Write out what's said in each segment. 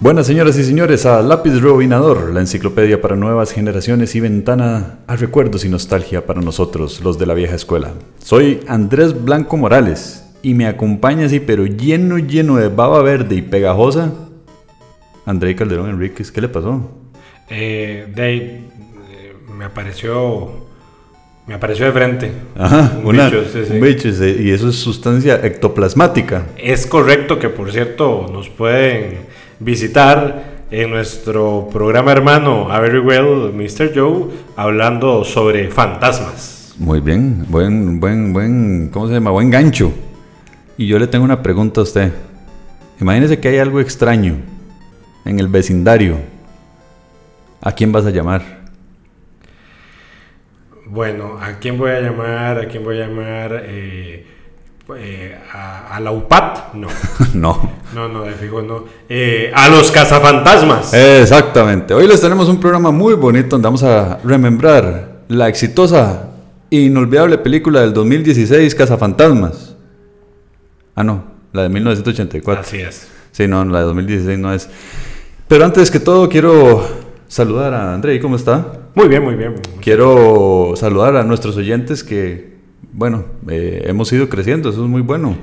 Buenas señoras y señores, a Lápiz Robinador, la enciclopedia para nuevas generaciones y ventana a recuerdos y nostalgia para nosotros, los de la vieja escuela. Soy Andrés Blanco Morales y me acompaña así, pero lleno, lleno de baba verde y pegajosa, André Calderón Enríquez. ¿Qué le pasó? Eh, Dave, eh, me apareció. Me apareció de frente. Ajá, un bicho, sí, sí. un bicho, y eso es sustancia ectoplasmática. Es correcto que, por cierto, nos pueden visitar en nuestro programa hermano A Very Well Mr. Joe hablando sobre fantasmas. Muy bien, buen, buen, buen, ¿cómo se llama? Buen gancho. Y yo le tengo una pregunta a usted. Imagínese que hay algo extraño en el vecindario. ¿A quién vas a llamar? Bueno, ¿a quién voy a llamar? ¿A quién voy a llamar? Eh, eh, a, la UPAT, no. no. No, no, de fijo no. Eh, a los cazafantasmas. Exactamente. Hoy les tenemos un programa muy bonito donde vamos a remembrar la exitosa e inolvidable película del 2016, Cazafantasmas. Ah, no, la de 1984. Así es. Sí, no, la de 2016 no es. Pero antes que todo, quiero saludar a André. ¿Cómo está? Muy bien, muy bien. Quiero saludar a nuestros oyentes que bueno, eh, hemos ido creciendo, eso es muy bueno.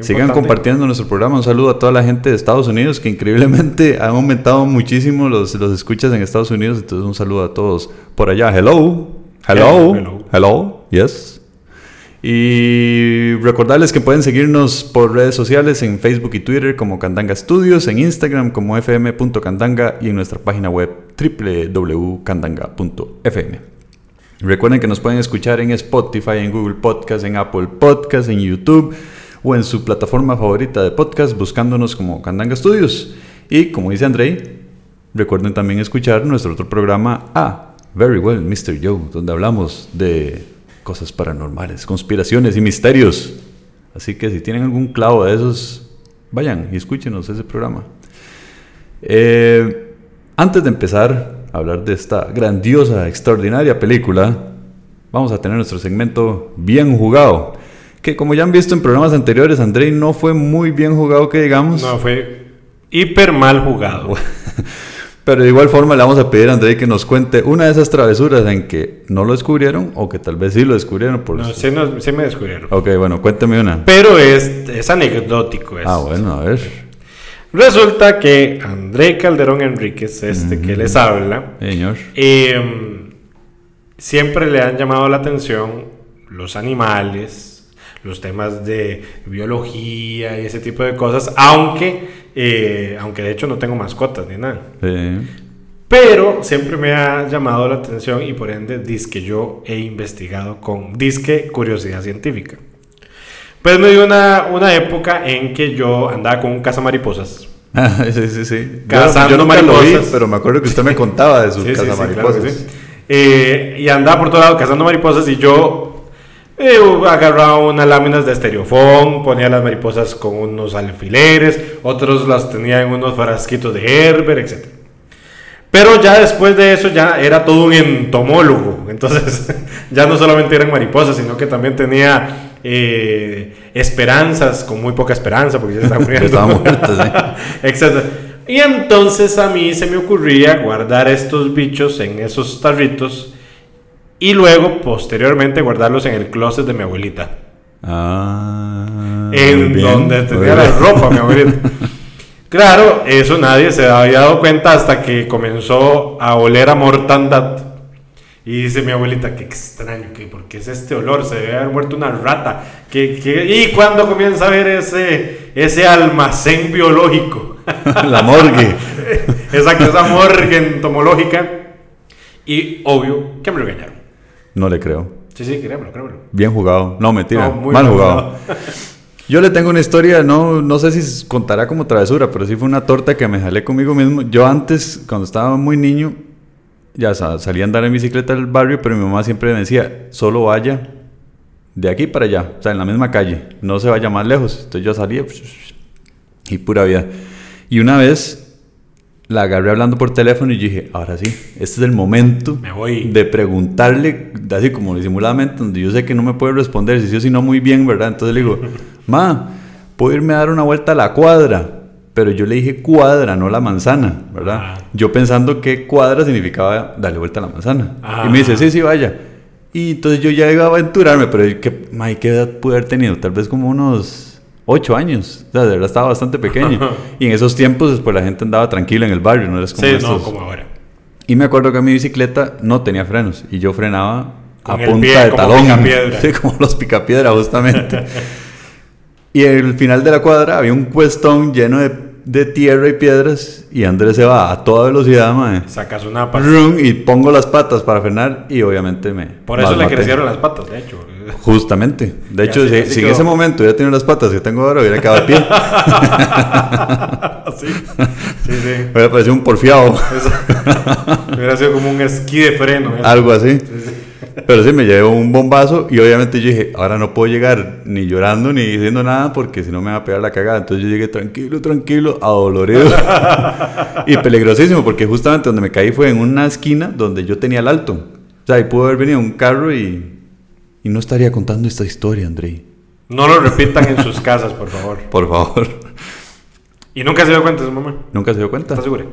Sigan compartiendo nuestro programa. Un saludo a toda la gente de Estados Unidos, que increíblemente han aumentado muchísimo los, los escuchas en Estados Unidos. Entonces, un saludo a todos por allá. Hello, hello, hello, hello, yes. Y recordarles que pueden seguirnos por redes sociales en Facebook y Twitter como Candanga Studios, en Instagram como fm.candanga y en nuestra página web www.candanga.fm. Recuerden que nos pueden escuchar en Spotify, en Google Podcast, en Apple Podcast, en YouTube o en su plataforma favorita de podcast buscándonos como Candanga Studios. Y como dice Andrei, recuerden también escuchar nuestro otro programa A Very Well Mr. Joe, donde hablamos de cosas paranormales, conspiraciones y misterios. Así que si tienen algún clavo de esos, vayan y escúchenos ese programa. Eh, antes de empezar, hablar de esta grandiosa, extraordinaria película, vamos a tener nuestro segmento bien jugado. Que como ya han visto en programas anteriores, Andrei no fue muy bien jugado, que digamos. No, fue hiper mal jugado. Pero de igual forma le vamos a pedir a Andrei que nos cuente una de esas travesuras en que no lo descubrieron o que tal vez sí lo descubrieron. Por no, sí, me descubrieron. Ok, bueno, cuénteme una. Pero es, es anecdótico. Ah, bueno, a ver. Resulta que André Calderón Enríquez, este que les habla, Señor. Em, siempre le han llamado la atención los animales, los temas de biología y ese tipo de cosas, aunque, eh, aunque de hecho no tengo mascotas ni nada. Pero siempre me ha llamado la atención y por ende disque yo he investigado con disque curiosidad científica. Pues me dio una, una época en que yo andaba con un cazamariposas. Ah, sí, sí, sí. Cazando yo mariposas. pero me acuerdo que usted me contaba de sus sí, cazamariposas. Eh, y andaba por todo lado cazando mariposas y yo eh, agarraba unas láminas de estereofón, ponía las mariposas con unos alfileres, otros las tenía en unos frasquitos de Herber, etc. Pero ya después de eso ya era todo un entomólogo. Entonces ya no solamente eran mariposas, sino que también tenía eh, esperanzas con muy poca esperanza, porque ya muriendo. Exacto. Y entonces a mí se me ocurría guardar estos bichos en esos tarritos y luego posteriormente guardarlos en el closet de mi abuelita. Ah, en donde tenía la ropa mi abuelita. Claro, eso nadie se había dado cuenta hasta que comenzó a oler a mortandad. Y dice mi abuelita, qué extraño, que porque es este olor, se debe haber muerto una rata. Que, Y cuando comienza a ver ese, ese almacén biológico. La morgue. Exacto, esa morgue entomológica. Y obvio que me regañaron. No le creo. Sí, sí, créemelo, créemelo. Bien jugado. No, mentira. mal jugado. Yo le tengo una historia, no, no sé si contará como travesura, pero sí fue una torta que me jalé conmigo mismo. Yo antes, cuando estaba muy niño, ya salía a andar en bicicleta del barrio, pero mi mamá siempre me decía, solo vaya de aquí para allá, o sea, en la misma calle, no se vaya más lejos. Entonces yo salía y pura vida. Y una vez la agarré hablando por teléfono y dije, ahora sí, este es el momento de preguntarle, así como disimuladamente, donde yo sé que no me puede responder, si sí o si no muy bien, ¿verdad? Entonces le digo, ma, ¿puedo irme a dar una vuelta a la cuadra? Pero yo le dije cuadra, no la manzana, ¿verdad? Ah. Yo pensando que cuadra significaba darle vuelta a la manzana. Y me dice, sí, sí, vaya. Y entonces yo ya iba a aventurarme, pero ¿qué, ¿qué edad pude haber tenido? Tal vez como unos ocho años. O sea, de verdad estaba bastante pequeño. y en esos tiempos, pues la gente andaba tranquila en el barrio, no como Sí, no, como ahora. Y me acuerdo que mi bicicleta no tenía frenos y yo frenaba a punta de talón. Sí, como los picapiedra, justamente. y al final de la cuadra había un cuestón lleno de de tierra y piedras y Andrés se va a toda velocidad, mae. Sacas una pata. Y pongo las patas para frenar y obviamente me. Por eso le crecieron las patas, de hecho. Justamente. De hecho, si, en ese momento hubiera tenido las patas que tengo ahora, hubiera quedado a pie. sí, sí, sí. Hubiera parecido un porfiado. hubiera sido como un esquí de freno. Algo así. Sí, sí. Pero sí, me llevó un bombazo y obviamente yo dije, ahora no puedo llegar ni llorando ni diciendo nada porque si no me va a pegar la cagada. Entonces yo llegué tranquilo, tranquilo, adolorido y peligrosísimo porque justamente donde me caí fue en una esquina donde yo tenía el alto. O sea, ahí pudo haber venido un carro y, y no estaría contando esta historia, Andrei. No lo repitan en sus casas, por favor. Por favor. ¿Y nunca se dio cuenta su mamá? ¿Nunca se dio cuenta? ¿Estás seguro?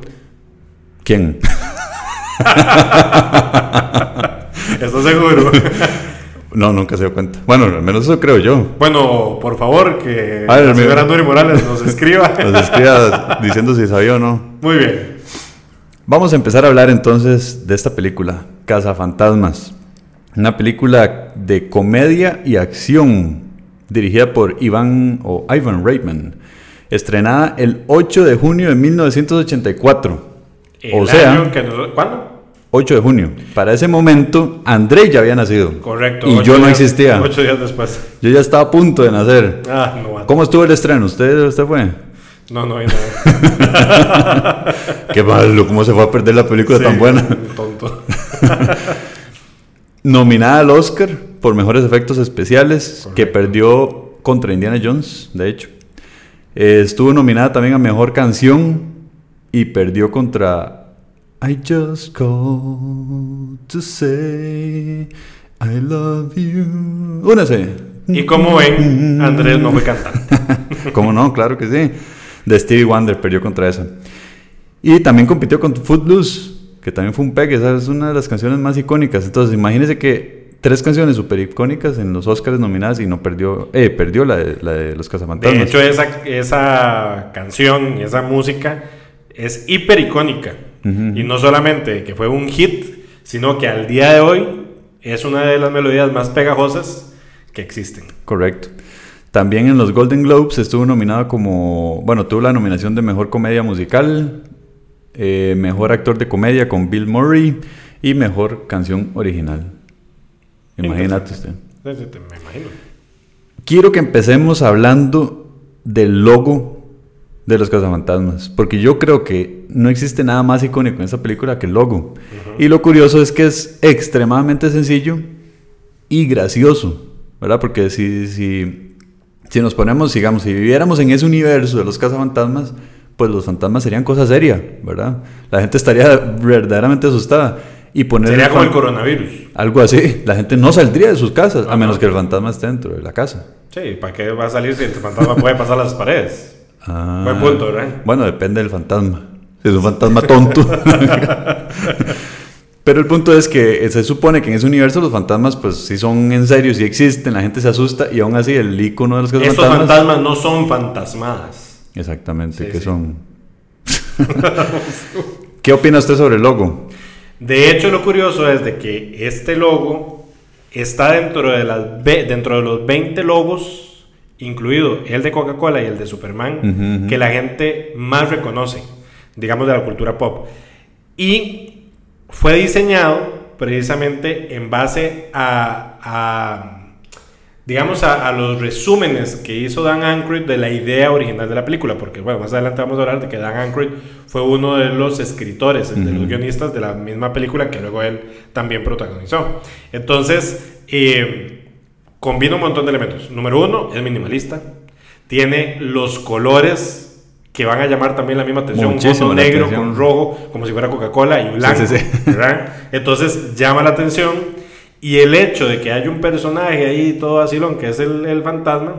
¿Quién? ¿Estás seguro? No, nunca se dio cuenta. Bueno, al menos eso creo yo. Bueno, por favor, que la señora Nuri Morales nos escriba. nos escriba diciendo si sabía o no. Muy bien. Vamos a empezar a hablar entonces de esta película, Casa Fantasmas. Una película de comedia y acción, dirigida por Ivan o Ivan Reitman, estrenada el 8 de junio de 1984. o sea, ¿cuándo? 8 de junio. Para ese momento, André ya había nacido. Correcto. Y yo no existía. Ocho días después. Yo ya estaba a punto de nacer. Ah, no. ¿Cómo estuvo el estreno? ¿Usted, usted fue? No, no, no. Qué malo, ¿cómo se fue a perder la película tan buena? Tonto. Nominada al Oscar por mejores efectos especiales, que perdió contra Indiana Jones, de hecho. Eh, estuvo nominada también a mejor canción y perdió contra I just called to say I love you. Únase. Y como ven, Andrés no fue cantante. ¿Cómo no? Claro que sí. De Stevie Wonder perdió contra esa. Y también compitió con Footloose, que también fue un pegue. Esa es una de las canciones más icónicas. Entonces, imagínense que tres canciones super icónicas en los Oscars nominadas y no perdió, eh, perdió la de, la de Los Cazafantasmas. De hecho, esa, esa canción y esa música es hiper icónica. Y no solamente que fue un hit, sino que al día de hoy es una de las melodías más pegajosas que existen. Correcto. También en los Golden Globes estuvo nominado como, bueno, tuvo la nominación de Mejor Comedia Musical, eh, Mejor Actor de Comedia con Bill Murray y Mejor Canción Original. Imagínate usted. Me imagino. Quiero que empecemos hablando del logo de los cazafantasmas, porque yo creo que no existe nada más icónico en esa película que el logo. Y lo curioso es que es extremadamente sencillo y gracioso, ¿verdad? Porque si, si, si nos ponemos, digamos, si viviéramos en ese universo de los cazafantasmas, pues los fantasmas serían cosa seria, ¿verdad? La gente estaría verdaderamente asustada. Y poner Sería como el coronavirus. Algo así. La gente no saldría de sus casas, a menos que el fantasma esté dentro de la casa. Sí, ¿para qué va a salir si el fantasma puede pasar las paredes? Ah, Buen punto, ¿verdad? Bueno, depende del fantasma. Si es un fantasma tonto. Pero el punto es que se supone que en ese universo los fantasmas, pues sí son en serio, sí existen, la gente se asusta y aún así el icono de los que Estos fantasmas, no son fantasmadas. Exactamente, ¿qué son? ¿Qué opina usted sobre el logo? De hecho, lo curioso es de que este logo está dentro de, las, dentro de los 20 logos incluido el de Coca-Cola y el de Superman, que la gente más reconoce, digamos, de la cultura pop. Y fue diseñado precisamente en base a, digamos, a, los resúmenes que hizo Dan Aykroyd de la idea original de la película, porque, bueno, más adelante vamos a hablar de que Dan Aykroyd fue uno de los escritores, de los guionistas de la misma película que luego él también protagonizó. Entonces, eh, combina un montón de elementos. Número uno, es minimalista. Tiene los colores que van a llamar también la misma atención. un fondo negro con rojo, como si fuera Coca-Cola y blanco. Entonces llama la atención. Y el hecho de que haya un personaje ahí todo así, que es el, el fantasma,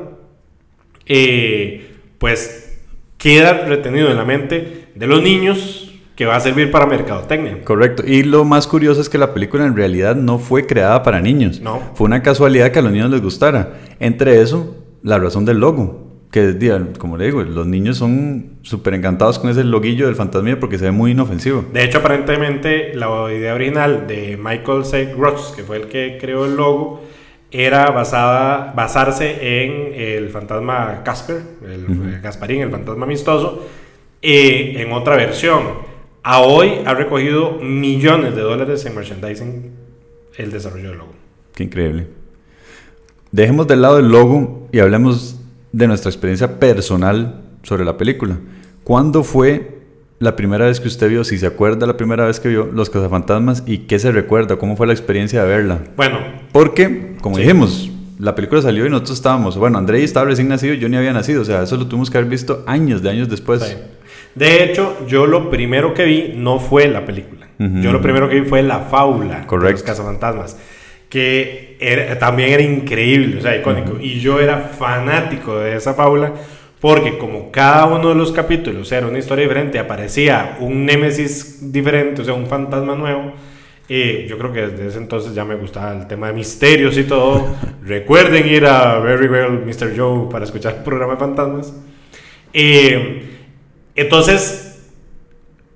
eh, pues queda retenido en la mente de los niños que va a servir para mercadotecnia. Correcto. Y lo más curioso es que la película en realidad no fue creada para niños. No. Fue una casualidad que a los niños les gustara. Entre eso, la razón del logo. Que, como le digo, los niños son súper encantados con ese loguillo del fantasma porque se ve muy inofensivo. De hecho, aparentemente, la idea original de Michael C. Gross, que fue el que creó el logo, era basada, basarse en el fantasma Casper, el Gasparín, el fantasma amistoso, eh, en otra versión. A hoy ha recogido millones de dólares en merchandising el desarrollo del logo. Qué increíble. Dejemos de lado el logo y hablemos de nuestra experiencia personal sobre la película. ¿Cuándo fue la primera vez que usted vio, si se acuerda la primera vez que vio Los Cazafantasmas y qué se recuerda, cómo fue la experiencia de verla? Bueno. Porque, como dijimos, la película salió y nosotros estábamos, bueno, André estaba recién nacido, yo ni había nacido, o sea, eso lo tuvimos que haber visto años de años después. De hecho, yo lo primero que vi no fue la película. Yo lo primero que vi fue la fábula Correcto. de Los Cazafantasmas, que también era increíble, o sea, icónico. Y yo era fanático de esa fábula porque como cada uno de los capítulos era una historia diferente, aparecía un némesis diferente, o sea, un fantasma nuevo. Y yo creo que desde ese entonces ya me gustaba el tema de misterios y todo. Recuerden ir a Very Well Mr. Joe para escuchar el programa de fantasmas. Entonces,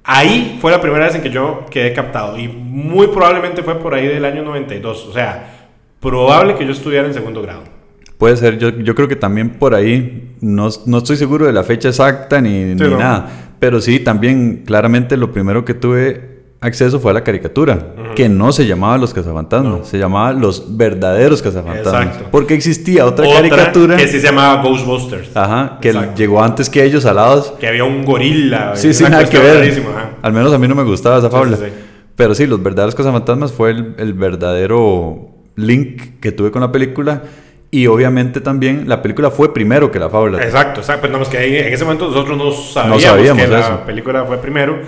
ahí fue la primera vez en que yo quedé captado. Y muy probablemente fue por ahí del año 92. O sea, probable que yo estudiara en segundo grado. Puede ser, yo, yo creo que también por ahí, no, no estoy seguro de la fecha exacta ni, ni nada, pero sí, también claramente lo primero que tuve acceso fue a la caricatura, que no se llamaba Los Cazafantasmas, se llamaba Los Verdaderos Cazafantasmas. Exacto. Porque existía otra, caricatura. Que sí se llamaba Ghostbusters. Ajá, que llegó antes que ellos alados. Que había un gorila. Sí, sí, nada que ver. Al menos a mí no me gustaba esa fábula. Pero sí, Los Verdaderos Cazafantasmas fue el, el verdadero link que tuve con la película y obviamente también la película fue primero que la fábula. Exacto, exacto. Pero que en ese momento nosotros no sabíamos, que la película fue primero.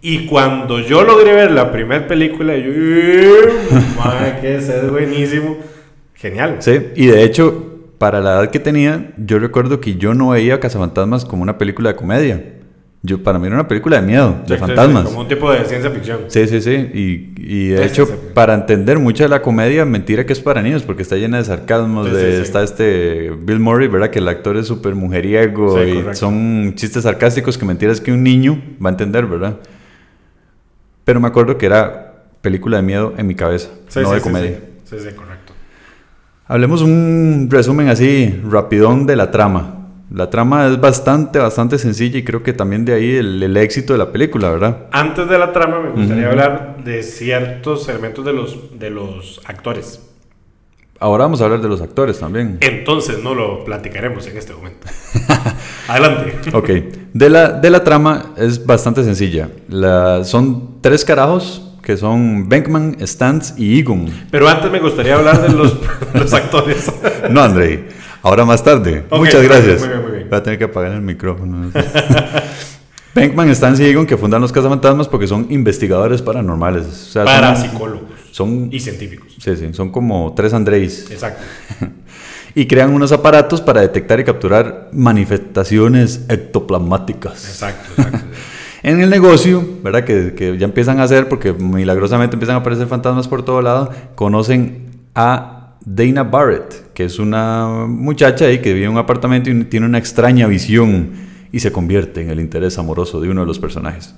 Y cuando yo logré ver la primera película, yo, madre, que es buenísimo. Genial. Sí, y de hecho, para la edad que tenía, yo recuerdo que yo no veía Cazafantasmas como una película de comedia. Yo, para mí era una película de miedo, de fantasmas. como un tipo de ciencia ficción. Sí, sí, sí. Y, y de hecho, para entender mucha de la comedia, mentira que es para niños, porque está llena de sarcasmos. de, está este Bill Murray, ¿verdad? Que el actor es súper mujeriego y son chistes sarcásticos que mentiras que un niño va a entender, ¿verdad? Pero me acuerdo que era película de miedo en mi cabeza, no de comedia. Sí, sí, correcto. Hablemos un resumen así, rapidón de la trama. La trama es bastante, bastante sencilla y creo que también de ahí el, éxito de la película, ¿verdad? Antes de la trama me gustaría hablar de ciertos elementos de los, de los actores. Ahora vamos a hablar de los actores también. Entonces no lo platicaremos en este momento. Adelante. ok. De la, de la trama es bastante sencilla. La, son tres carajos que son Benkman, Stantz y Egon. Pero antes me gustaría hablar de los, los actores. no, Andrei. Ahora más tarde. Muchas gracias. Muy bien, muy bien. Voy a tener que apagar el micrófono. Benkman están Egon que fundan los cazafantasmas porque son investigadores paranormales. O sea, Parapsicólogos. Son, y científicos. Sí, sí. Son como tres Andréis. Exacto. y crean unos aparatos para detectar y capturar manifestaciones ectoplasmáticas. Exacto, exacto. en el negocio, ¿verdad? Que, que, ya empiezan a hacer, porque milagrosamente empiezan a aparecer fantasmas por todo lado, conocen a Dana Barrett, que es una muchacha ahí que vive en un apartamento y tiene una extraña visión y se convierte en el interés amoroso de uno de los personajes.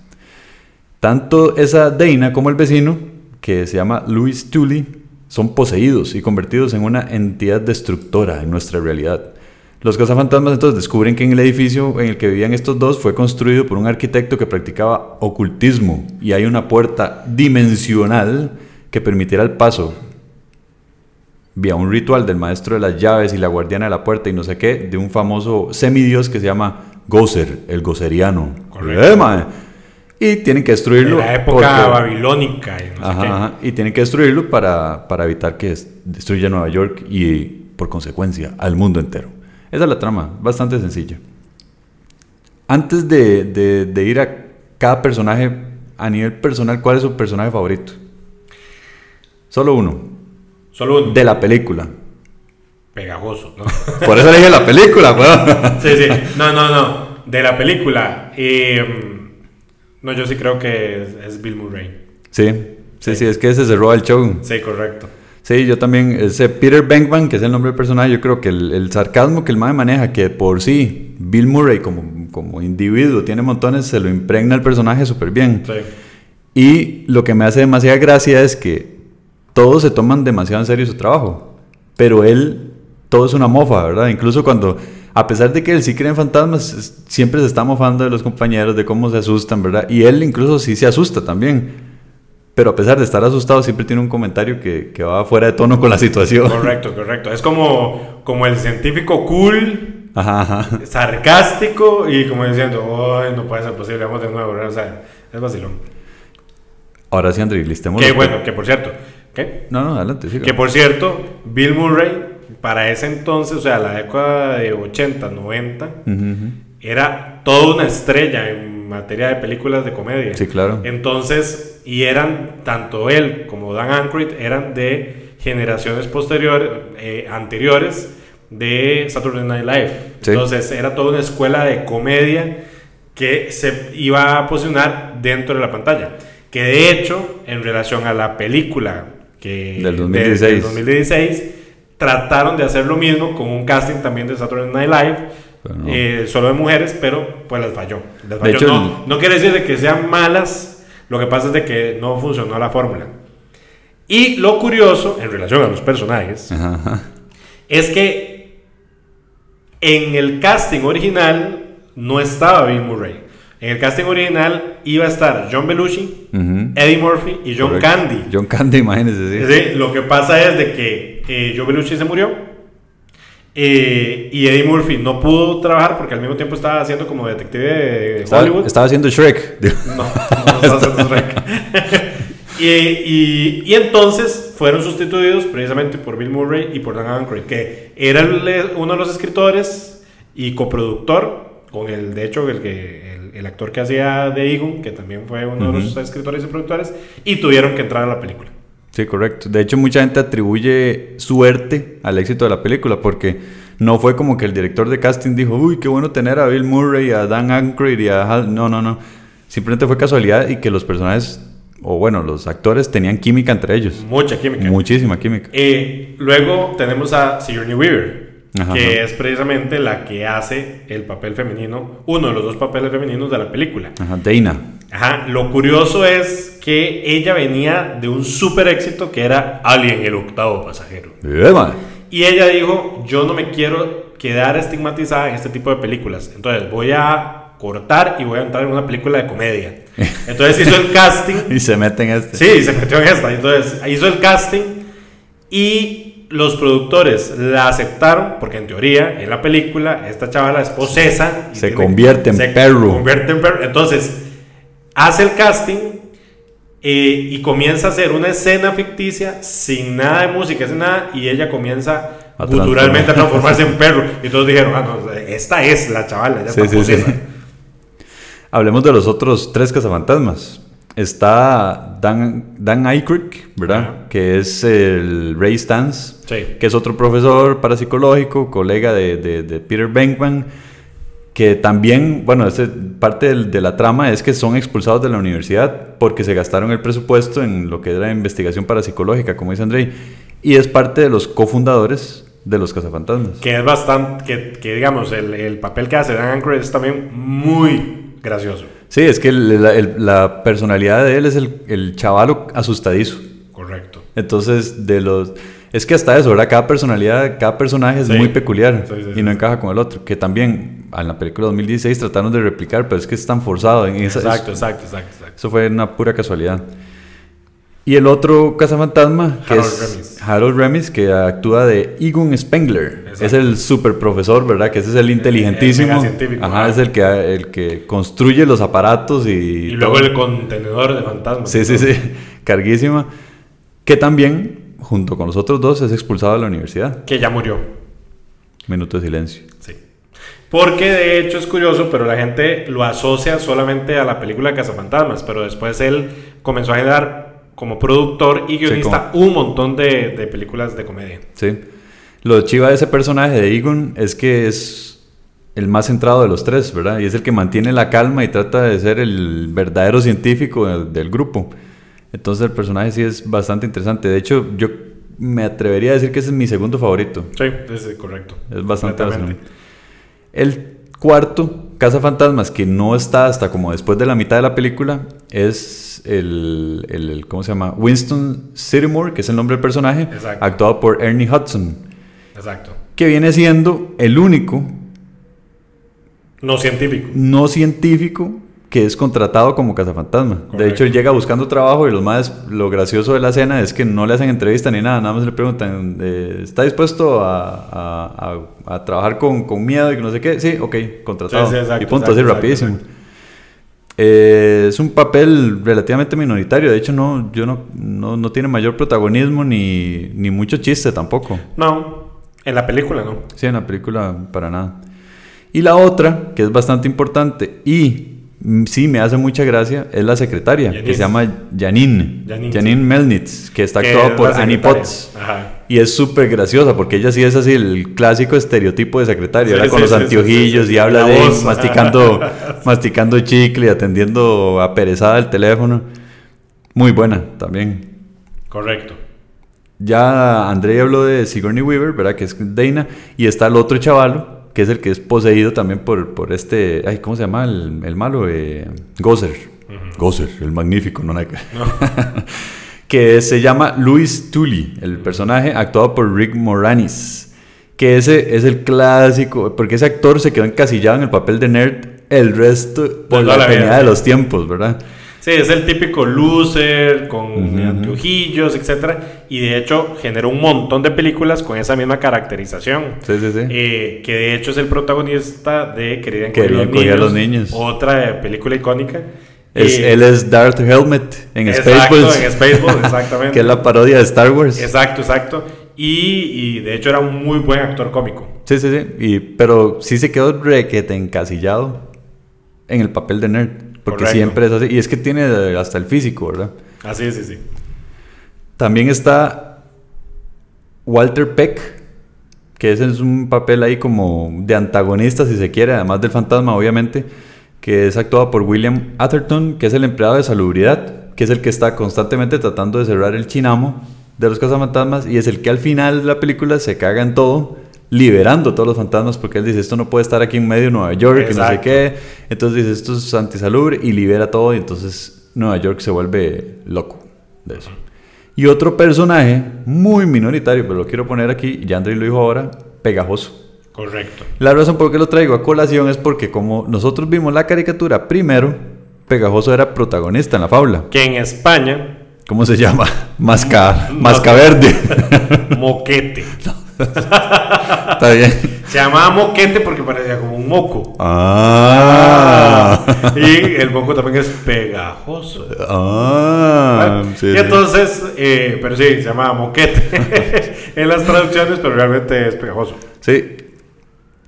Tanto esa Dana como el vecino, que se llama Louis Tully, son poseídos y convertidos en una entidad destructora en nuestra realidad. Los cazafantasmas entonces descubren que en el edificio en el que vivían estos dos fue construido por un arquitecto que practicaba ocultismo y hay una puerta dimensional que permitiera el paso vía un ritual del maestro de las llaves y la guardiana de la puerta y no sé qué, de un famoso semidios que se llama Gozer, el gozeriano. Correcto. Y tienen que destruirlo. En la época babilónica. Y, no sé qué. y tienen que destruirlo para, para evitar que destruya Nueva York y, por consecuencia, al mundo entero. Esa es la trama, bastante sencilla. Antes de, de, de ir a cada personaje, a nivel personal, ¿cuál es su personaje favorito? Solo uno. Solo De la película. Pegajoso, ¿no? Por eso dije la película, weón. sí, sí. No, no, no. de la película. Em, no, yo sí creo que es, Bill Murray. Sí, sí, sí, es que ese cerró el show. Sí, correcto. Sí, yo también, ese Peter Bankman, que es el nombre del personaje, yo creo que el, sarcasmo que el mae maneja, que por sí Bill Murray como, como individuo tiene montones, se lo impregna el personaje súper bien. Sí. Y lo que me hace demasiada gracia es que todos se toman demasiado en serio su trabajo, pero él, todo es una mofa, ¿verdad? Incluso cuando, a pesar de que él sí cree en fantasmas, siempre se está mofando de los compañeros, de cómo se asustan, ¿verdad? Y él incluso sí se asusta también. Pero a pesar de estar asustado, siempre tiene un comentario que, que va fuera de tono con la situación. Correcto, correcto. Es como, como el científico cool, sarcástico y como diciendo, Ay, no puede ser posible, vamos de nuevo, ¿verdad? O sea, es vacilón. Ahora sí, André, listemos. Qué bueno, que por cierto, ¿qué? No, no, adelante. Que por cierto, Bill Murray, para ese entonces, o sea, la década de 80, 90, era toda una estrella en materia de películas de comedia. Sí, claro. Entonces, y eran, tanto él como Dan Aykroyd, eran de generaciones posteriores, eh, anteriores de Saturday Night Live. Entonces, era toda una escuela de comedia que se iba a posicionar dentro de la pantalla que de hecho, en relación a la película que del 2016. 2016 trataron de hacer lo mismo con un casting también de Saturday Night Live, eh, solo de mujeres, pero pues les falló. no, no, quiere decir de que sean malas, lo que pasa es de que no funcionó la fórmula. Y lo curioso, en relación a los personajes, es que en el casting original no estaba Bill Murray. En el casting original iba a estar John Belushi, Eddie Murphy y John Candy. John Candy, imagínense. Sí. lo que pasa es de que eh, John Belushi se murió eh, y Eddie Murphy no pudo trabajar porque al mismo tiempo estaba haciendo como detective de Hollywood. Estaba haciendo Shrek. No, no estaba haciendo Shrek. y, y, entonces fueron sustituidos precisamente por Bill Murray y por Dan Aykroyd, que era uno de los escritores y coproductor con el, de hecho, el que el, actor que hacía de Egon, que también fue uno de los escritores y productores, y tuvieron que entrar a la película. Sí, correcto. De hecho, mucha gente atribuye suerte al éxito de la película, porque no fue como que el director de casting dijo, uy, qué bueno tener a Bill Murray, a Dan Aykroyd y a Hal. No, no, no. Simplemente fue casualidad y que los personajes, o bueno, los actores tenían química entre ellos. Mucha química. Muchísima química. Eh, luego tenemos a Sigourney Weaver que es precisamente la que hace el papel femenino, uno de los dos papeles femeninos de la película. Ajá, Dana. Ajá, lo curioso es que ella venía de un super éxito que era Alien, el octavo pasajero. y ella dijo, yo no me quiero quedar estigmatizada en este tipo de películas, entonces voy a cortar y voy a entrar en una película de comedia. Entonces hizo el casting. y se mete en este. Sí, se metió en esta. Entonces hizo el casting y los productores la aceptaron porque en teoría en la película esta chavala es posesa se convierte en perro convierte en perro entonces hace el casting eh, y comienza a hacer una escena ficticia sin nada de música sin nada y ella comienza culturalmente a transformarse en perro. Y todos dijeron ah, no, esta es la chavala ya está hablemos de los otros tres cazafantasmas. Está Dan, Dan Aykroyd, ¿verdad? Que es el Ray Stans, que es otro profesor parapsicológico, colega de, de, Peter Venkman, que también, bueno, parte de, la trama es que son expulsados de la universidad porque se gastaron el presupuesto en lo que era investigación parapsicológica, como dice Andrei, y es parte de los cofundadores de los cazafantasmas. Que es bastante, que, que digamos, el, el, papel que hace Dan Aykroyd es también muy gracioso. Sí, es que la personalidad de él es el, el chavalo asustadizo. Correcto. Entonces, de los... Es que hasta eso, ¿verdad? Cada personalidad, cada personaje es muy peculiar y no encaja con el otro. Que también en la película 2016 trataron de replicar, pero es que es tan forzado. En esa, exacto, exacto, exacto, Eso fue una pura casualidad. Y el otro cazafantasma, que Harold es Remis. Harold Remis, que actúa de Egon Spengler. Es el super profesor, ¿verdad? Que ese es el inteligentísimo. El, Ajá, es el que, el que construye los aparatos y... Y luego el contenedor de fantasmas. Sí, sí, sí. Carguísima. Que también, junto con los otros dos, es expulsado de la universidad. Que ya murió. Minuto de silencio. Sí. Porque de hecho es curioso, pero la gente lo asocia solamente a la película Cazafantasmas, pero después él comenzó a generar como productor y guionista un montón de, de, películas de comedia. Sí. Lo chiva de ese personaje de Egon es que es, el más centrado de los tres, ¿verdad? Y es el que mantiene la calma y trata de ser el verdadero científico del, grupo. Entonces el personaje sí es bastante interesante. De hecho, yo me atrevería a decir que ese es mi segundo favorito. Sí, es correcto. Es bastante El cuarto, Casa Fantasmas, que no está hasta como después de la mitad de la película, es el, el ¿cómo se llama? Winston Sittimore, que es el nombre del personaje, actuado por Ernie Hudson. Exacto. Que viene siendo el único no científico. No científico que es contratado como cazafantasma. De hecho, él llega buscando trabajo y lo más lo gracioso de la escena es que no le hacen entrevista ni nada, nada más le preguntan, eh, ¿está dispuesto a, trabajar con, miedo y que no sé qué? Sí, ok, contratado. y punto, así rapidísimo. Eh, es un papel relativamente minoritario, de hecho no, yo no, no, tiene mayor protagonismo ni, ni mucho chiste tampoco. No, en la película no. Sí, en la película para nada. Y la otra, que es bastante importante y sí me hace mucha gracia, es la secretaria, que se llama Janine. Janine, Melnitz, que está actuada por Annie Potts. Y es súper graciosa porque ella sí es así el clásico estereotipo de secretaria, con los anteojillos y habla de masticando, masticando chicle atendiendo aperezada el teléfono. Muy buena también. Correcto. Ya André habló de Sigourney Weaver, ¿verdad? Que es Dana. Y está el otro chavalo, que es el que es poseído también por, por este, ay, ¿cómo se llama el, el malo? Eh, Gozer. Gozer, el magnífico, no, que se llama Luis Tully, el personaje actuado por Rick Moranis. Que ese es el clásico, porque ese actor se quedó encasillado en el papel de nerd el resto por la, la de los tiempos, ¿verdad? Sí, es el típico loser con anteojillos, etcétera, y de hecho generó un montón de películas con esa misma caracterización. Sí, sí, sí. Eh, que de hecho es el protagonista de Querida Querían los, niños, Otra película icónica. Es, eh, él es Darth Helmet en Spaceballs. en Spaceballs, exactamente. que es la parodia de Star Wars. Exacto, exacto. Y, y, de hecho era un muy buen actor cómico. Sí, sí, sí. Y, pero sí se quedó requete encasillado en el papel de nerd. Porque siempre es así. Y es que tiene hasta el físico, ¿verdad? Así es, sí, sí. También está Walter Peck, que ese es un papel ahí como de antagonista, si se quiere, además del fantasma, obviamente, que es actuado por William Atherton, que es el empleado de salubridad, que es el que está constantemente tratando de cerrar el chinamo de los cazafantasmas y es el que al final de la película se caga en todo liberando todos los fantasmas porque él dice esto no puede estar aquí en medio de Nueva York y no sé qué. Entonces dice esto es antisalubre y libera todo y entonces Nueva York se vuelve loco de eso. Y otro personaje muy minoritario pero lo quiero poner aquí y André lo dijo ahora pegajoso. Correcto. La razón por qué lo traigo a colación es porque como nosotros vimos la caricatura primero pegajoso era protagonista en la fábula. Que en España ¿Cómo se llama? Masca, masca verde. Moquete. Está bien. Se llamaba moquete porque parecía como un moco. Ah. y el moco también es pegajoso. Ah. y entonces, eh, pero sí, se llamaba moquete en las traducciones, pero realmente es pegajoso. Sí.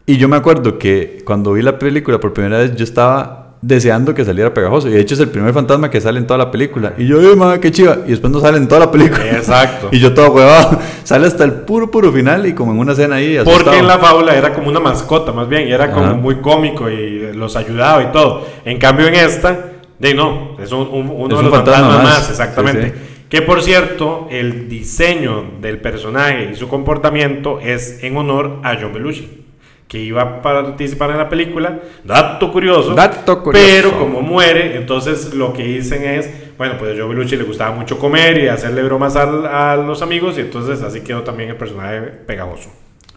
Y yo me acuerdo que cuando vi la película por primera vez, yo estaba deseando que saliera pegajoso. Y de hecho es el primer fantasma que sale en toda la película. Y yo, ¡eh, madre, qué chiva! Y después no sale en toda la película. Exacto. y yo todo huevado. Sale hasta el puro, puro final y como en una escena ahí. Porque en la fábula era como una mascota, más bien. Y era como muy cómico y los ayudaba y todo. En cambio, en esta, de no, es uno de los fantasmas más, exactamente. Que por cierto, el diseño del personaje y su comportamiento es en honor a John Belushi que iba a participar en la película. Dato curioso. Dato curioso. Pero como muere, entonces lo que dicen es, bueno, pues a Joe Belushi le gustaba mucho comer y hacerle bromas a, los amigos y entonces así quedó también el personaje pegajoso.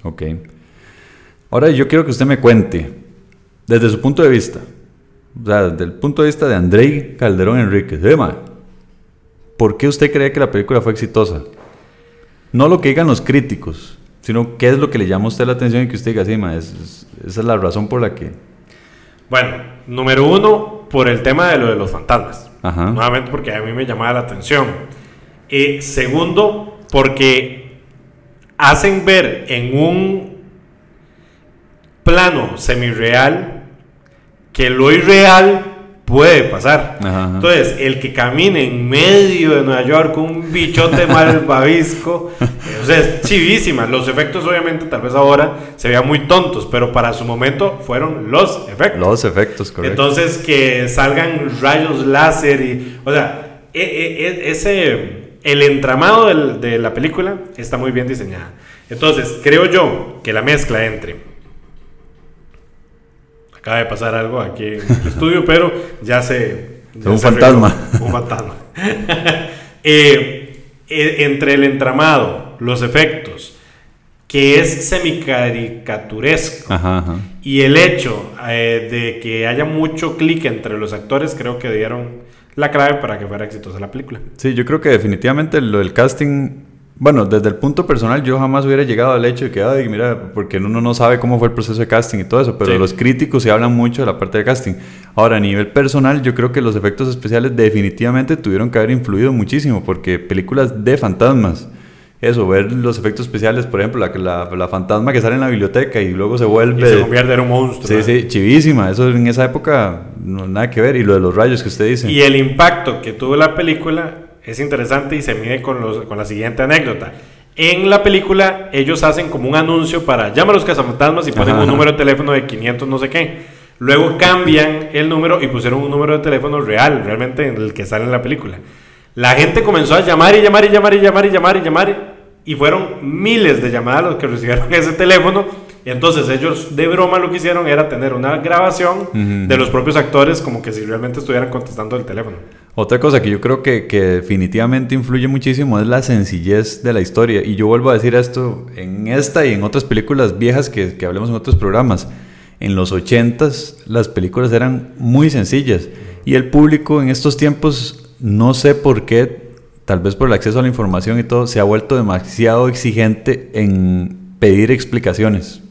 Ok. Ahora yo quiero que usted me cuente, desde su punto de vista, o sea, desde el punto de vista de Andrei Calderón Enríquez, Emma, ¿por qué usted cree que la película fue exitosa? No lo que digan los críticos, sino qué es lo que le llama a usted la atención y que usted diga, sí, ma, es, esa es la razón por la que... Bueno, número uno, por el tema de lo de los fantasmas. Ajá. Nuevamente porque a mí me llamaba la atención. Y segundo, porque hacen ver en un plano semi-real que lo irreal puede pasar. Entonces, el que camine en medio de Nueva York con un bichote malvavisco, o sea, es chivísima. Los efectos, obviamente, tal vez ahora se vean muy tontos, pero para su momento fueron los efectos. Los efectos, correcto. Entonces, que salgan rayos láser y, o sea, e, e, e, ese, el entramado de la película está muy bien diseñada. Entonces, creo yo que la mezcla entre acaba de pasar algo aquí en el estudio, pero ya se... un fantasma. un fantasma. Eh, eh, entre el entramado, los efectos, que es semicaricaturesco, ajá, y el hecho eh, de que haya mucho clic entre los actores, creo que dieron la clave para que fuera exitosa la película. Sí, yo creo que definitivamente lo del casting bueno, desde el punto personal yo jamás hubiera llegado al hecho de que, ay, mira, porque uno no sabe cómo fue el proceso de casting y todo eso, pero los críticos se hablan mucho de la parte de casting. Ahora, a nivel personal, yo creo que los efectos especiales definitivamente tuvieron que haber influido muchísimo, porque películas de fantasmas, eso, ver los efectos especiales, por ejemplo, la, la, fantasma que sale en la biblioteca y luego se vuelve... Y se convierte en un monstruo. Sí, sí, chivísima, eso en esa época no nada que ver, y lo de los rayos que usted dice. Y el impacto que tuvo la película es interesante y se mide con, los, con la siguiente anécdota. En la película ellos hacen como un anuncio para llama a los cazafantasmas y ponen un número de teléfono de 500 no sé qué. Luego cambian el número y pusieron un número de teléfono real, realmente en el que sale en la película. La gente comenzó a llamar y llamar y llamar y llamar y llamar y llamar y fueron miles de llamadas los que recibieron ese teléfono y entonces ellos de broma lo que hicieron era tener una grabación de los propios actores como que si realmente estuvieran contestando el teléfono. Otra cosa que yo creo que, que, definitivamente influye muchísimo es la sencillez de la historia. Y yo vuelvo a decir esto en esta y en otras películas viejas que, que hablemos en otros programas. En los 80s las películas eran muy sencillas y el público en estos tiempos no sé por qué, tal vez por el acceso a la información y todo, se ha vuelto demasiado exigente en pedir explicaciones.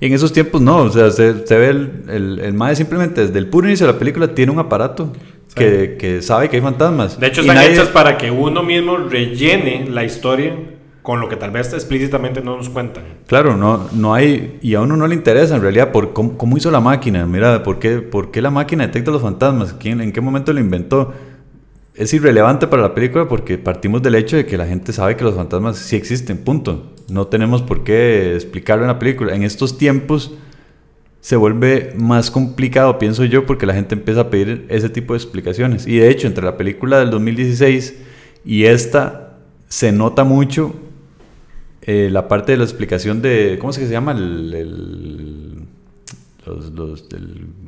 Y en esos tiempos no, o sea, se, ve el, el, el MAE simplemente desde el puro inicio de la película tiene un aparato que, que, sabe que hay fantasmas. De hecho, están hechas para que uno mismo rellene la historia con lo que tal vez explícitamente no nos cuentan. Claro, no, no hay, y a uno no le interesa en realidad por cómo, cómo hizo la máquina, mira, ¿por qué, por qué la máquina detecta los fantasmas? ¿Quién, ¿En qué momento lo inventó? Es irrelevante para la película porque partimos del hecho de que la gente sabe que los fantasmas sí existen, punto. No tenemos por qué explicarlo en la película. En estos tiempos se vuelve más complicado, pienso yo, porque la gente empieza a pedir ese tipo de explicaciones. Y de hecho, entre la película del 2016 y esta, se nota mucho eh, la parte de la explicación de, ¿cómo es que se llama? el los,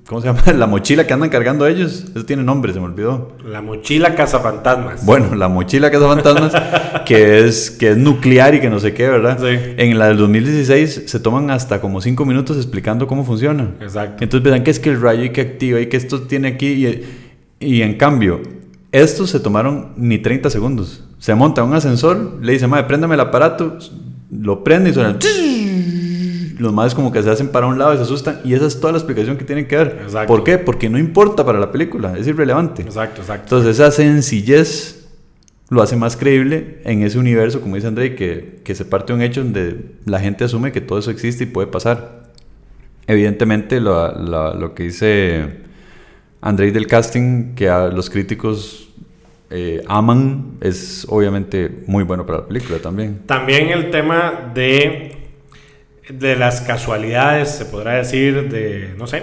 ¿Cómo se llama? La mochila que andan cargando ellos. Eso tiene nombre, se me olvidó. La mochila cazafantasmas. Bueno, la mochila cazafantasmas, que, es, que es nuclear y que no sé qué, ¿verdad? Sí. En la del 2016 se toman hasta como 5 minutos explicando cómo funciona. Exacto. Entonces piensan que es que el rayo y que activa y que esto tiene aquí. Y, y en cambio, estos se tomaron ni 30 segundos. Se monta un ascensor, le dice, madre, préndame el aparato, lo prende y suena los madres como que se hacen para un lado y se asustan. Y esa es toda la explicación que tienen que dar. Exacto. ¿Por qué? Porque no importa para la película, es irrelevante. Exacto, exacto. Entonces esa sencillez lo hace más creíble en ese universo, como dice André, que, que se parte un hecho donde la gente asume que todo eso existe y puede pasar. Evidentemente lo, lo, que dice André del casting, que a los críticos eh, aman, es obviamente muy bueno para la película también. También el tema de de las casualidades, se podrá decir, de, no sé,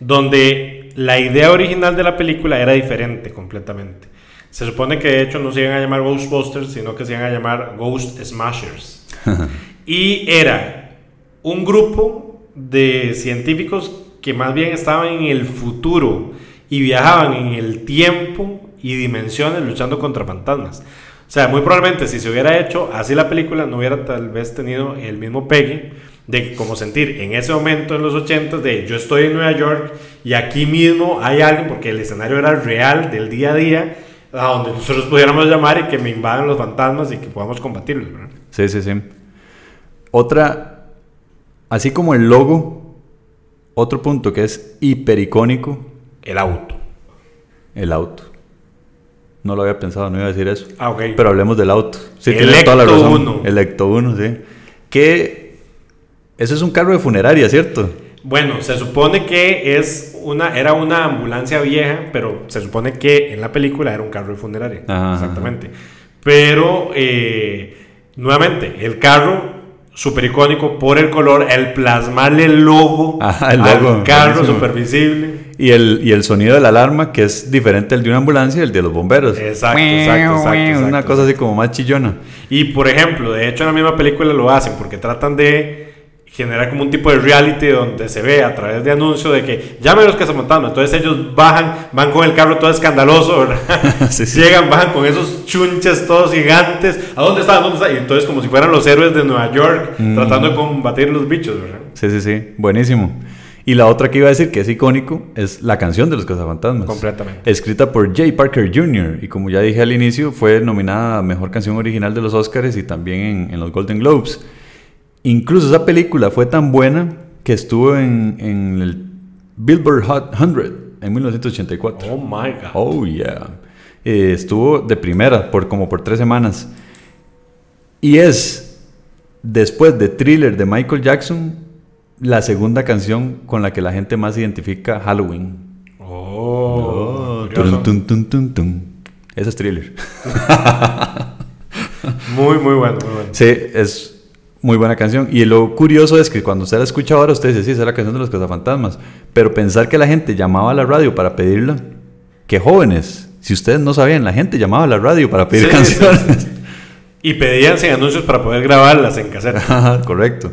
donde la idea original de la película era diferente completamente. Se supone que de hecho no se iban a llamar Ghostbusters, sino que se iban a llamar Ghost Smashers. y era un grupo de científicos que más bien estaban en el futuro y viajaban en el tiempo y dimensiones luchando contra fantasmas. O sea, muy probablemente si se hubiera hecho así la película, no hubiera tal vez tenido el mismo pegue de como sentir en ese momento en los 80 de yo estoy en Nueva York y aquí mismo hay alguien, porque el escenario era real del día a día, a donde nosotros pudiéramos llamar y que me invadan los fantasmas y que podamos combatirlos. Sí, sí, sí. Otra, así como el logo, otro punto que es hipericónico. El auto. El auto. No lo había pensado, no iba a decir eso. Ah, ok. Pero hablemos del auto. Sí, el toda la razón. El Ecto 1, sí. Que eso es un carro de funeraria, ¿cierto? Bueno, se supone que es una, era una ambulancia vieja, pero se supone que en la película era un carro de funeraria. Exactamente. Pero, eh, nuevamente, el carro super icónico por el color, el plasmarle el logo, el logo al carro super visible. Y el, y el sonido de la alarma, que es diferente al de una ambulancia y el de los bomberos. Exacto, exacto, exacto, Una cosa así como más chillona. Y por ejemplo, de hecho en la misma película lo hacen porque tratan de generar como un tipo de reality donde se ve a través de anuncios de que llamen los cazafantasmas. Entonces ellos bajan, van con el carro todo escandaloso, ¿verdad? Llegan, bajan con esos chunches todos gigantes. ¿A dónde están? ¿Dónde están? Y entonces como si fueran los héroes de Nueva York mm. tratando de combatir los bichos, ¿verdad? Sí, sí, sí. Buenísimo. Y la otra que iba a decir que es icónico es la canción de los cazafantasmas. Completamente. Escrita por Jay Parker Jr. Y como ya dije al inicio, fue nominada a Mejor Canción Original de los Oscars y también en, en los Golden Globes. Incluso esa película fue tan buena que estuvo en, en el Billboard Hot 100 en 1984. Oh my God. Oh yeah. Eh, estuvo de primera por como por tres semanas. Y es, después de Thriller de Michael Jackson, la segunda canción con la que la gente más identifica Halloween. Oh. oh Ese es Thriller. muy, muy bueno, muy bueno. Sí, es muy buena canción. Y lo curioso es que cuando usted la escucha ahora, usted dice, sí, esa es la canción de los cazafantasmas. Pero pensar que la gente llamaba a la radio para pedirla, que jóvenes, si ustedes no sabían, la gente llamaba a la radio para pedir canciones. Y pedían sin anuncios para poder grabarlas en caseta. Correcto.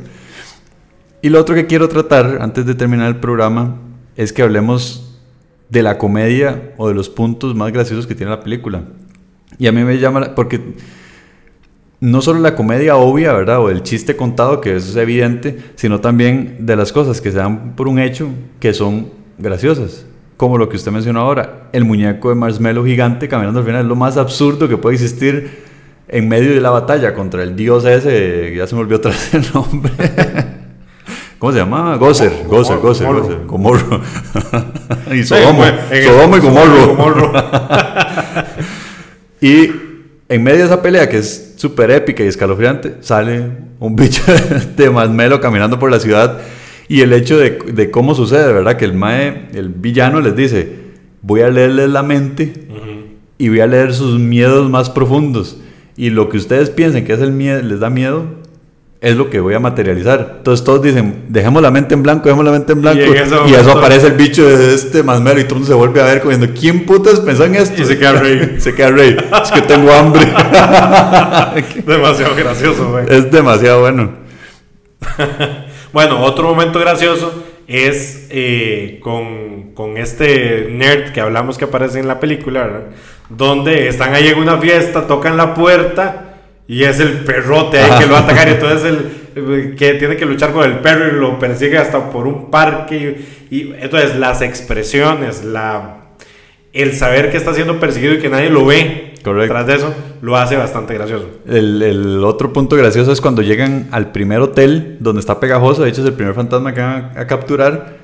Y lo otro que quiero tratar antes de terminar el programa es que hablemos de la comedia o de los puntos más graciosos que tiene la película. Y a mí me llama, porque no solo la comedia obvia, ¿verdad? O el chiste contado, que eso es evidente, sino también de las cosas que se dan por un hecho que son graciosas. Como lo que usted mencionó ahora, el muñeco de Marshmallow gigante caminando al final es lo más absurdo que puede existir en medio de la batalla contra el dios ese, ya se me olvidó otra vez el nombre. ¿Cómo se llama? Gozer, Gozer, Gozer, Gozer, Gomorro. y Sodoma, Sodoma y Gomorro. y en medio de esa pelea que es súper épica y escalofriante, sale un bicho de masmelo caminando por la ciudad y el hecho de, cómo sucede, ¿verdad? Que el mae, el villano les dice, voy a leerles la mente y voy a leer sus miedos más profundos. Y lo que ustedes piensen que es el miedo, les da miedo, es lo que voy a materializar. Entonces todos dicen, dejemos la mente en blanco, dejemos la mente en blanco. Y, eso, aparece el bicho de este masmero y todo el mundo se vuelve a ver comiendo. ¿Quién putas pensó en esto? Y se queda rey. se queda rey. Es que tengo hambre. demasiado gracioso, güey. Es demasiado bueno. bueno, otro momento gracioso es eh, con, con, este nerd que hablamos que aparece en la película, ¿verdad? Donde están ahí en una fiesta, tocan la puerta y es el perrote ahí que lo va a atacar y entonces el que tiene que luchar con el perro y lo persigue hasta por un parque y, entonces las expresiones, la el saber que está siendo perseguido y que nadie lo ve Correcto. tras de eso lo hace bastante gracioso. El, el, otro punto gracioso es cuando llegan al primer hotel donde está pegajoso, de hecho es el primer fantasma que van a, capturar,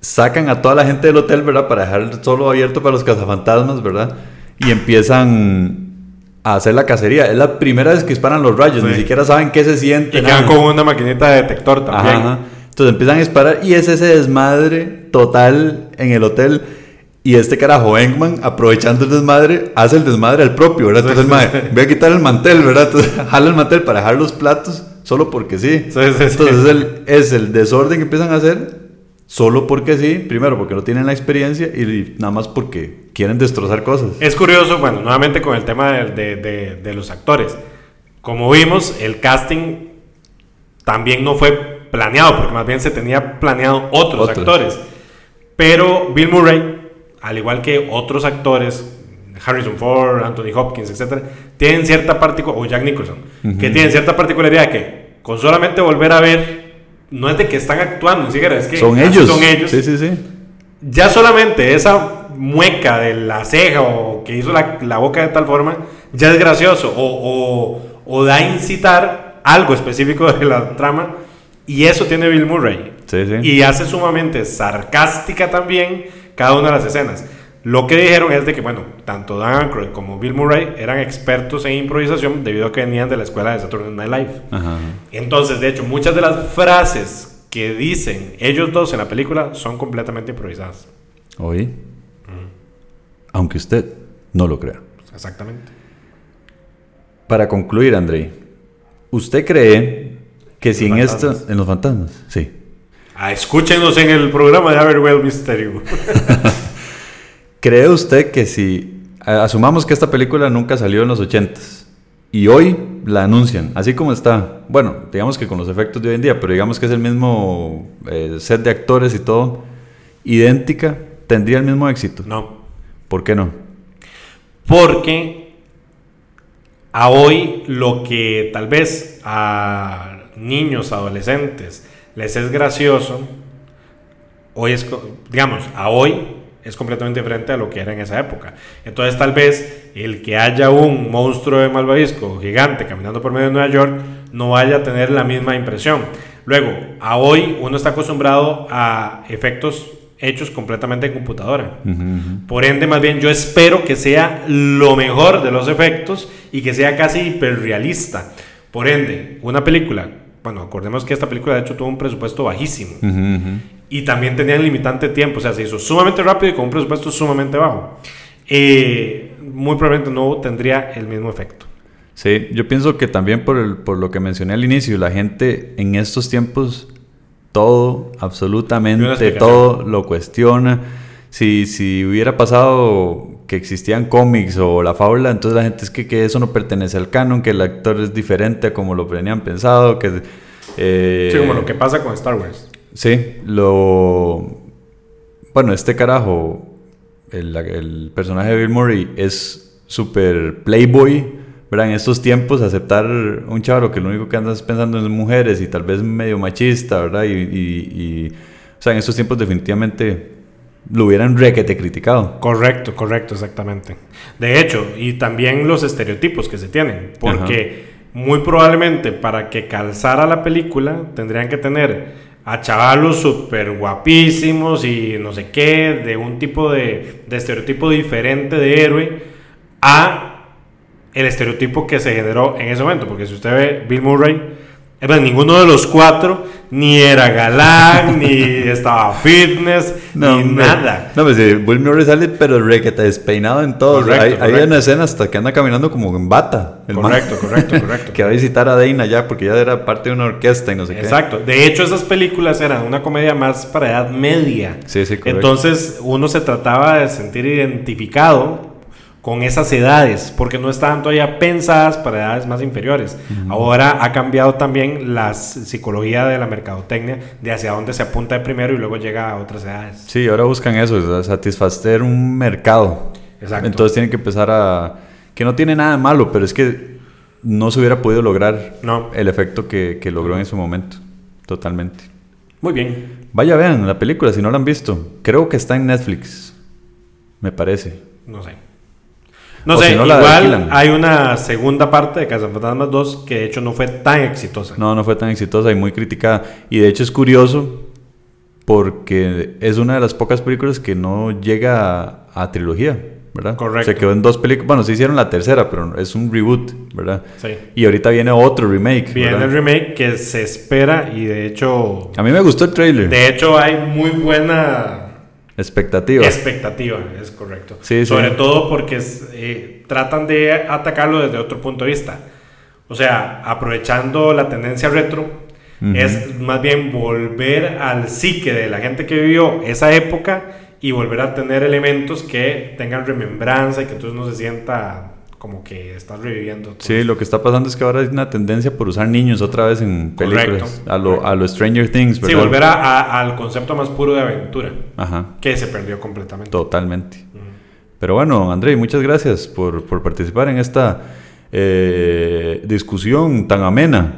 sacan a toda la gente del hotel, ¿verdad? Para dejar solo abierto para los cazafantasmas, ¿verdad? Y empiezan a hacer la cacería. Es la primera vez que disparan los rayos, ni siquiera saben qué se siente. Y quedan con una maquinita de detector también. Entonces empiezan a disparar y es ese desmadre total en el hotel. Y este carajo, Eggman, aprovechando el desmadre, hace el desmadre al propio, ¿verdad? Entonces, madre, voy a quitar el mantel, ¿verdad? Entonces, jala el mantel para dejar los platos, solo porque sí. Entonces, el, es el desorden que empiezan a hacer solo porque sí, primero porque no tienen la experiencia y nada más porque quieren destrozar cosas. Es curioso, bueno, nuevamente con el tema de, de, de, los actores. Como vimos, el casting también no fue planeado, porque más bien se tenía planeado otros, actores. Pero Bill Murray, al igual que otros actores, Harrison Ford, Anthony Hopkins, etc., tienen cierta particularidad, o Jack Nicholson, que tienen cierta particularidad que con solamente volver a ver no es de que están actuando, ni siquiera es que son ellos. Son ellos. Sí, sí, sí. Ya solamente esa mueca de la ceja o que hizo la, boca de tal forma, ya es gracioso o, o, da a incitar algo específico de la trama. Y eso tiene Bill Murray. Sí, sí. Y hace sumamente sarcástica también cada una de las escenas. Lo que dijeron es de que, bueno, tanto Dan Aykroyd como Bill Murray eran expertos en improvisación debido a que venían de la escuela de Saturday Night Live. Entonces, de hecho, muchas de las frases que dicen ellos dos en la película son completamente improvisadas. Oí. Aunque usted no lo crea. Exactamente. Para concluir, Andrei, ¿usted cree que si en esto... En los fantasmas, sí. Ah, escúchenos en el programa de Averwell Misterio. ¿Cree usted que si... Asumamos que esta película nunca salió en los ochentas y hoy la anuncian, así como está. Bueno, digamos que con los efectos de hoy en día, pero digamos que es el mismo eh, set de actores y todo, idéntica, ¿tendría el mismo éxito? No. ¿Por qué no? Porque a hoy lo que tal vez a niños, adolescentes, les es gracioso, hoy es, digamos, a hoy es completamente diferente a lo que era en esa época. Entonces tal vez el que haya un monstruo de malvavisco gigante caminando por medio de Nueva York no vaya a tener la misma impresión. Luego, a hoy uno está acostumbrado a efectos hechos completamente en computadora. Por ende, más bien yo espero que sea lo mejor de los efectos y que sea casi hiperrealista. Por ende, una película, bueno, acordemos que esta película de hecho tuvo un presupuesto bajísimo y también tenía el limitante tiempo, o sea, se hizo sumamente rápido y con un presupuesto sumamente bajo. Eh, muy probablemente no tendría el mismo efecto. Sí, yo pienso que también por, el, por lo que mencioné al inicio, la gente en estos tiempos todo, absolutamente todo lo cuestiona. Si, si hubiera pasado que existían cómics o la fábula, entonces la gente es que, que, eso no pertenece al canon, que el actor es diferente a como lo tenían pensado, que... Eh, sí, como lo que pasa con Star Wars. Sí, lo... Bueno, este carajo, el, el personaje de Bill Murray es súper playboy, ¿verdad? En estos tiempos aceptar un chavo que lo único que andas pensando en mujeres y tal vez medio machista, ¿verdad? Y, y, o sea, en estos tiempos definitivamente lo hubieran requete criticado. Correcto, correcto, exactamente. De hecho, y también los estereotipos que se tienen, porque muy probablemente para que calzara la película tendrían que tener a chavalos súper guapísimos y no sé qué, de un tipo de, de estereotipo diferente de héroe, a el estereotipo que se generó en ese momento. Porque si usted ve Bill Murray, ninguno de los cuatro ni era galán, ni estaba fitness, ni nada. No, pues Bill Murray sale, pero requete despeinado en todo. hay, una escena hasta que anda caminando como en bata. correcto, correcto, correcto. que va a visitar a Dana ya, porque ya era parte de una orquesta y no sé qué. Exacto. De hecho, esas películas eran una comedia más para edad media. Sí, sí, correcto. Entonces, uno se trataba de sentir identificado con esas edades, porque no estaban todavía pensadas para edades más inferiores. Ahora ha cambiado también la psicología de la mercadotecnia, de hacia dónde se apunta de primero y luego llega a otras edades. Sí, ahora buscan eso, satisfacer un mercado. Exacto. Entonces tienen que empezar a... que no tiene nada de malo, pero es que no se hubiera podido lograr no. el efecto que, que logró en ese momento. Totalmente. Muy bien. Vaya, vean la película si no la han visto. Creo que está en Netflix. Me parece. No sé. No sé, igual hay una segunda parte de Cazafantasmas 2 que de hecho no fue tan exitosa. No, no fue tan exitosa y muy criticada. Y de hecho es curioso porque es una de las pocas películas que no llega a, trilogía, ¿verdad? Correcto. Se quedó en dos películas. Bueno, se hicieron la tercera, pero es un reboot, ¿verdad? Sí. Y ahorita viene otro remake. Viene el remake que se espera y de hecho... A mí me gustó el trailer. De hecho hay muy buena Expectativa. Expectativa, es correcto. Sobre todo porque eh, tratan de atacarlo desde otro punto de vista. O sea, aprovechando la tendencia retro, es más bien volver al psique de la gente que vivió esa época y volver a tener elementos que tengan remembranza y que entonces no se sienta como que estás reviviendo. Sí, lo que está pasando es que ahora hay una tendencia por usar niños otra vez en películas. A lo, a lo Stranger Things, ¿verdad? Sí, volver a, al concepto más puro de aventura. Ajá. Que se perdió completamente. Totalmente. Pero bueno, André, muchas gracias por, por participar en esta eh, discusión tan amena.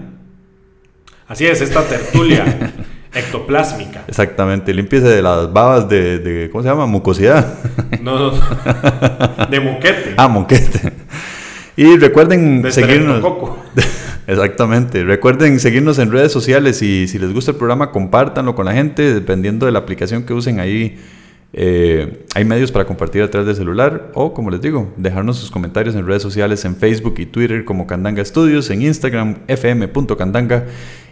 Así es, esta tertulia. Ectoplásmica. Exactamente, limpieza de las babas de, de, ¿cómo se llama? Mucosidad. No, no, de moquete. Ah, moquete. Y recuerden seguirnos. Exactamente. Recuerden seguirnos en redes sociales y si les gusta el programa, compártanlo con la gente, dependiendo de la aplicación que usen ahí. Eh, hay medios para compartir a través del celular o, como les digo, dejarnos sus comentarios en redes sociales en Facebook y Twitter como Candanga Studios, en Instagram fm.candanga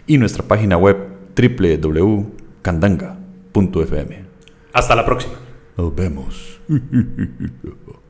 y nuestra página web www.candanga.fm. Hasta la próxima. Nos vemos.